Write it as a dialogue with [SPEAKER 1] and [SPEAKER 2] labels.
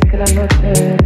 [SPEAKER 1] que la noche